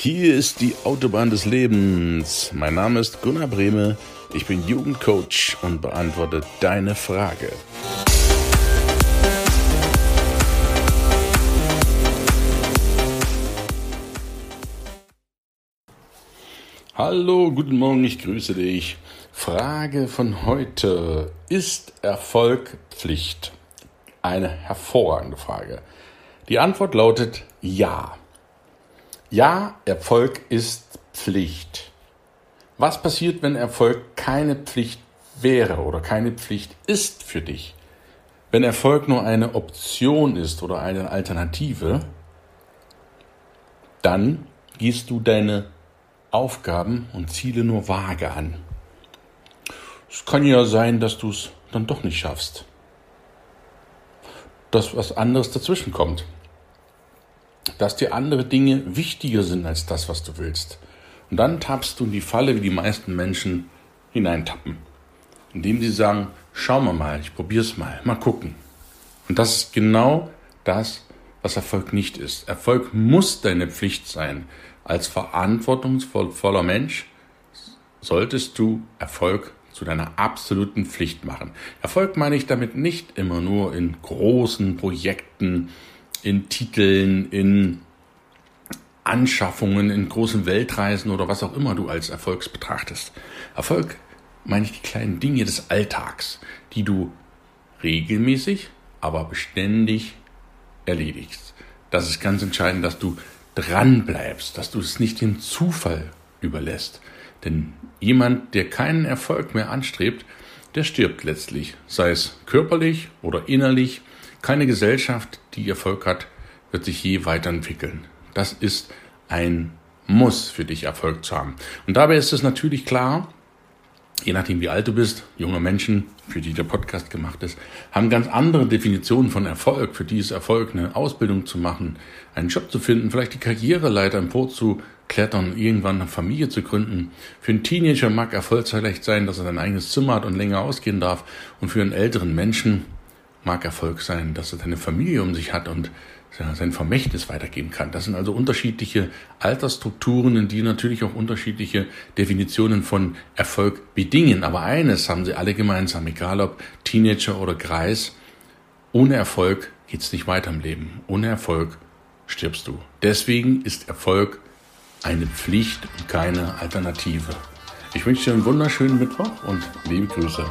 Hier ist die Autobahn des Lebens. Mein Name ist Gunnar Brehme. Ich bin Jugendcoach und beantworte deine Frage. Hallo, guten Morgen, ich grüße dich. Frage von heute. Ist Erfolg Pflicht? Eine hervorragende Frage. Die Antwort lautet ja. Ja, Erfolg ist Pflicht. Was passiert, wenn Erfolg keine Pflicht wäre oder keine Pflicht ist für dich? Wenn Erfolg nur eine Option ist oder eine Alternative, dann gehst du deine Aufgaben und Ziele nur vage an. Es kann ja sein, dass du es dann doch nicht schaffst. Dass was anderes dazwischen kommt dass dir andere Dinge wichtiger sind als das, was du willst. Und dann tappst du in die Falle, wie die meisten Menschen hineintappen. Indem sie sagen, schau mal mal, ich probier's mal, mal gucken. Und das ist genau das, was Erfolg nicht ist. Erfolg muss deine Pflicht sein. Als verantwortungsvoller Mensch solltest du Erfolg zu deiner absoluten Pflicht machen. Erfolg meine ich damit nicht immer nur in großen Projekten, in Titeln, in Anschaffungen, in großen Weltreisen oder was auch immer du als Erfolgs betrachtest. Erfolg meine ich die kleinen Dinge des Alltags, die du regelmäßig, aber beständig erledigst. Das ist ganz entscheidend, dass du dran bleibst, dass du es nicht dem Zufall überlässt. Denn jemand, der keinen Erfolg mehr anstrebt, der stirbt letztlich, sei es körperlich oder innerlich keine Gesellschaft, die Erfolg hat, wird sich je weiterentwickeln. Das ist ein Muss für dich, Erfolg zu haben. Und dabei ist es natürlich klar, je nachdem wie alt du bist, junge Menschen, für die der Podcast gemacht ist, haben ganz andere Definitionen von Erfolg. Für die ist Erfolg, eine Ausbildung zu machen, einen Job zu finden, vielleicht die Karriereleiter empor zu klettern, irgendwann eine Familie zu gründen. Für einen Teenager mag Erfolg vielleicht sein, dass er sein eigenes Zimmer hat und länger ausgehen darf. Und für einen älteren Menschen mag Erfolg sein, dass er seine Familie um sich hat und sein Vermächtnis weitergeben kann. Das sind also unterschiedliche Altersstrukturen, die natürlich auch unterschiedliche Definitionen von Erfolg bedingen. Aber eines haben sie alle gemeinsam, egal ob Teenager oder Greis, ohne Erfolg geht's nicht weiter im Leben. Ohne Erfolg stirbst du. Deswegen ist Erfolg eine Pflicht und keine Alternative. Ich wünsche dir einen wunderschönen Mittwoch und liebe Grüße.